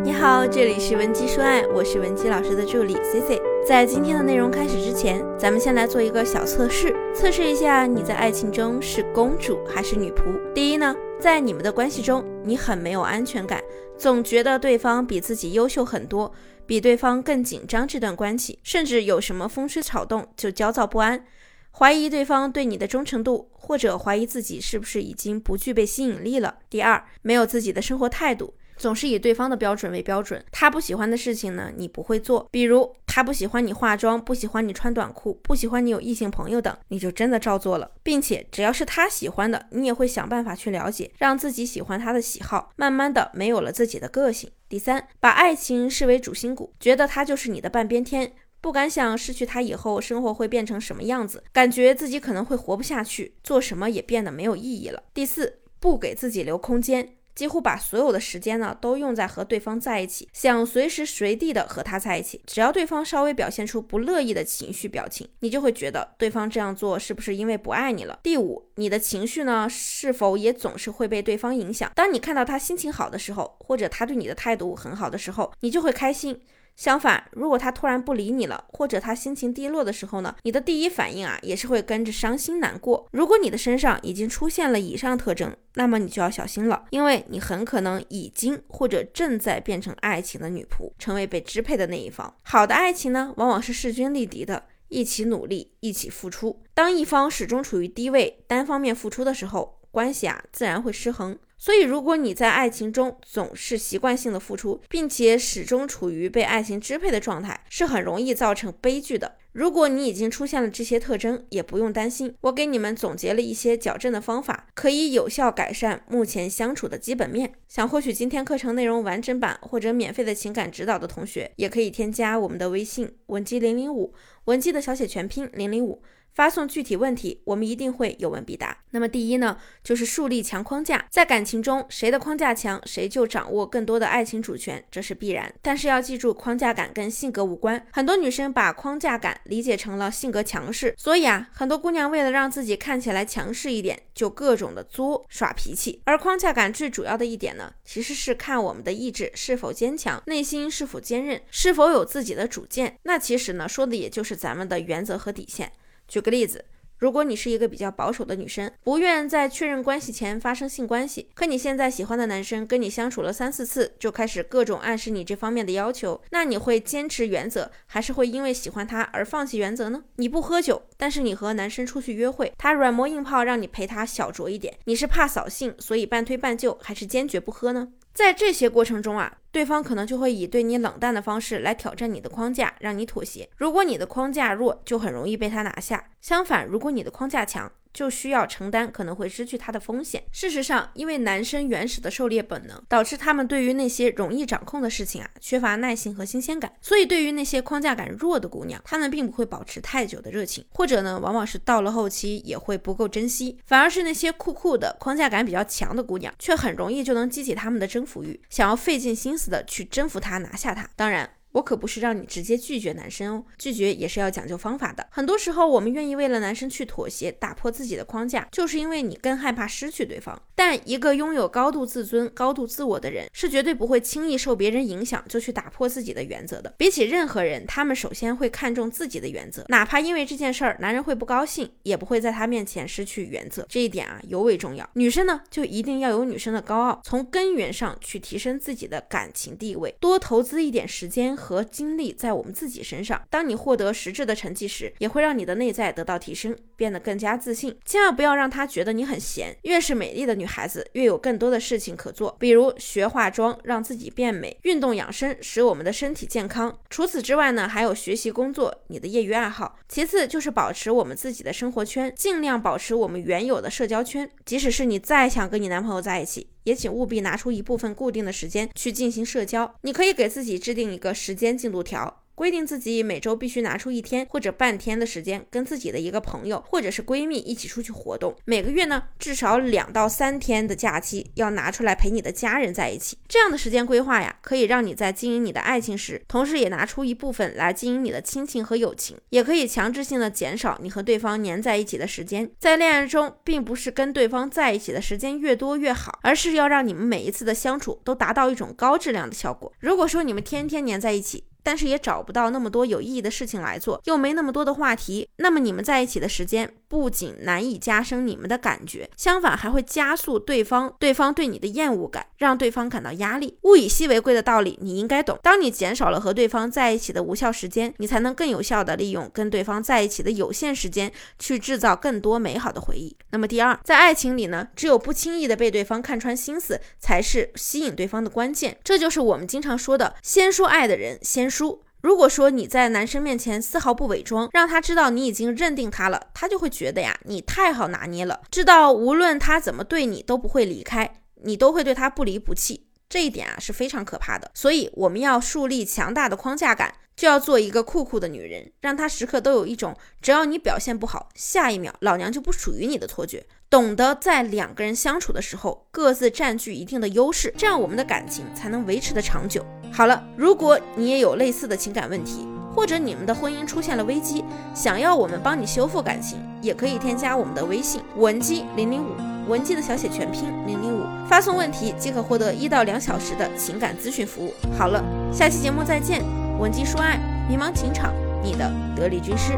你好，这里是文姬说爱，我是文姬老师的助理 C C。在今天的内容开始之前，咱们先来做一个小测试，测试一下你在爱情中是公主还是女仆。第一呢，在你们的关系中，你很没有安全感，总觉得对方比自己优秀很多，比对方更紧张这段关系，甚至有什么风吹草动就焦躁不安，怀疑对方对你的忠诚度，或者怀疑自己是不是已经不具备吸引力了。第二，没有自己的生活态度。总是以对方的标准为标准，他不喜欢的事情呢，你不会做。比如他不喜欢你化妆，不喜欢你穿短裤，不喜欢你有异性朋友等，你就真的照做了，并且只要是他喜欢的，你也会想办法去了解，让自己喜欢他的喜好，慢慢的没有了自己的个性。第三，把爱情视为主心骨，觉得他就是你的半边天，不敢想失去他以后生活会变成什么样子，感觉自己可能会活不下去，做什么也变得没有意义了。第四，不给自己留空间。几乎把所有的时间呢都用在和对方在一起，想随时随地的和他在一起。只要对方稍微表现出不乐意的情绪表情，你就会觉得对方这样做是不是因为不爱你了？第五，你的情绪呢是否也总是会被对方影响？当你看到他心情好的时候，或者他对你的态度很好的时候，你就会开心。相反，如果他突然不理你了，或者他心情低落的时候呢，你的第一反应啊也是会跟着伤心难过。如果你的身上已经出现了以上特征，那么你就要小心了，因为你很可能已经或者正在变成爱情的女仆，成为被支配的那一方。好的爱情呢，往往是势均力敌的，一起努力，一起付出。当一方始终处于低位，单方面付出的时候，关系啊自然会失衡。所以，如果你在爱情中总是习惯性的付出，并且始终处于被爱情支配的状态，是很容易造成悲剧的。如果你已经出现了这些特征，也不用担心，我给你们总结了一些矫正的方法，可以有效改善目前相处的基本面。想获取今天课程内容完整版或者免费的情感指导的同学，也可以添加我们的微信文姬零零五，文姬的小写全拼零零五。发送具体问题，我们一定会有问必答。那么第一呢，就是树立强框架。在感情中，谁的框架强，谁就掌握更多的爱情主权，这是必然。但是要记住，框架感跟性格无关。很多女生把框架感理解成了性格强势，所以啊，很多姑娘为了让自己看起来强势一点，就各种的作耍脾气。而框架感最主要的一点呢，其实是看我们的意志是否坚强，内心是否坚韧，是否有自己的主见。那其实呢，说的也就是咱们的原则和底线。举个例子，如果你是一个比较保守的女生，不愿在确认关系前发生性关系，可你现在喜欢的男生跟你相处了三四次，就开始各种暗示你这方面的要求，那你会坚持原则，还是会因为喜欢他而放弃原则呢？你不喝酒，但是你和男生出去约会，他软磨硬泡让你陪他小酌一点，你是怕扫兴，所以半推半就，还是坚决不喝呢？在这些过程中啊。对方可能就会以对你冷淡的方式来挑战你的框架，让你妥协。如果你的框架弱，就很容易被他拿下。相反，如果你的框架强，就需要承担可能会失去他的风险。事实上，因为男生原始的狩猎本能，导致他们对于那些容易掌控的事情啊，缺乏耐性和新鲜感。所以，对于那些框架感弱的姑娘，他们并不会保持太久的热情，或者呢，往往是到了后期也会不够珍惜。反而是那些酷酷的框架感比较强的姑娘，却很容易就能激起他们的征服欲，想要费尽心思的去征服他，拿下他。当然。我可不是让你直接拒绝男生哦，拒绝也是要讲究方法的。很多时候，我们愿意为了男生去妥协，打破自己的框架，就是因为你更害怕失去对方。但一个拥有高度自尊、高度自我的人，是绝对不会轻易受别人影响就去打破自己的原则的。比起任何人，他们首先会看重自己的原则，哪怕因为这件事儿男人会不高兴，也不会在他面前失去原则。这一点啊尤为重要。女生呢，就一定要有女生的高傲，从根源上去提升自己的感情地位，多投资一点时间。和精力在我们自己身上。当你获得实质的成绩时，也会让你的内在得到提升，变得更加自信。千万不要让他觉得你很闲。越是美丽的女孩子，越有更多的事情可做，比如学化妆，让自己变美；运动养生，使我们的身体健康。除此之外呢，还有学习、工作，你的业余爱好。其次就是保持我们自己的生活圈，尽量保持我们原有的社交圈。即使是你再想跟你男朋友在一起。也请务必拿出一部分固定的时间去进行社交。你可以给自己制定一个时间进度条。规定自己每周必须拿出一天或者半天的时间，跟自己的一个朋友或者是闺蜜一起出去活动。每个月呢，至少两到三天的假期要拿出来陪你的家人在一起。这样的时间规划呀，可以让你在经营你的爱情时，同时也拿出一部分来经营你的亲情和友情，也可以强制性的减少你和对方粘在一起的时间。在恋爱中，并不是跟对方在一起的时间越多越好，而是要让你们每一次的相处都达到一种高质量的效果。如果说你们天天黏在一起，但是也找不到那么多有意义的事情来做，又没那么多的话题，那么你们在一起的时间不仅难以加深你们的感觉，相反还会加速对方对方对你的厌恶感，让对方感到压力。物以稀为贵的道理你应该懂。当你减少了和对方在一起的无效时间，你才能更有效的利用跟对方在一起的有限时间，去制造更多美好的回忆。那么第二，在爱情里呢，只有不轻易的被对方看穿心思，才是吸引对方的关键。这就是我们经常说的，先说爱的人先。输，如果说你在男生面前丝毫不伪装，让他知道你已经认定他了，他就会觉得呀，你太好拿捏了，知道无论他怎么对你都不会离开，你都会对他不离不弃，这一点啊是非常可怕的。所以我们要树立强大的框架感，就要做一个酷酷的女人，让他时刻都有一种只要你表现不好，下一秒老娘就不属于你的错觉。懂得在两个人相处的时候，各自占据一定的优势，这样我们的感情才能维持的长久。好了，如果你也有类似的情感问题，或者你们的婚姻出现了危机，想要我们帮你修复感情，也可以添加我们的微信文姬零零五，文姬的小写全拼零零五，发送问题即可获得一到两小时的情感咨询服务。好了，下期节目再见，文姬说爱，迷茫情场，你的得力军师。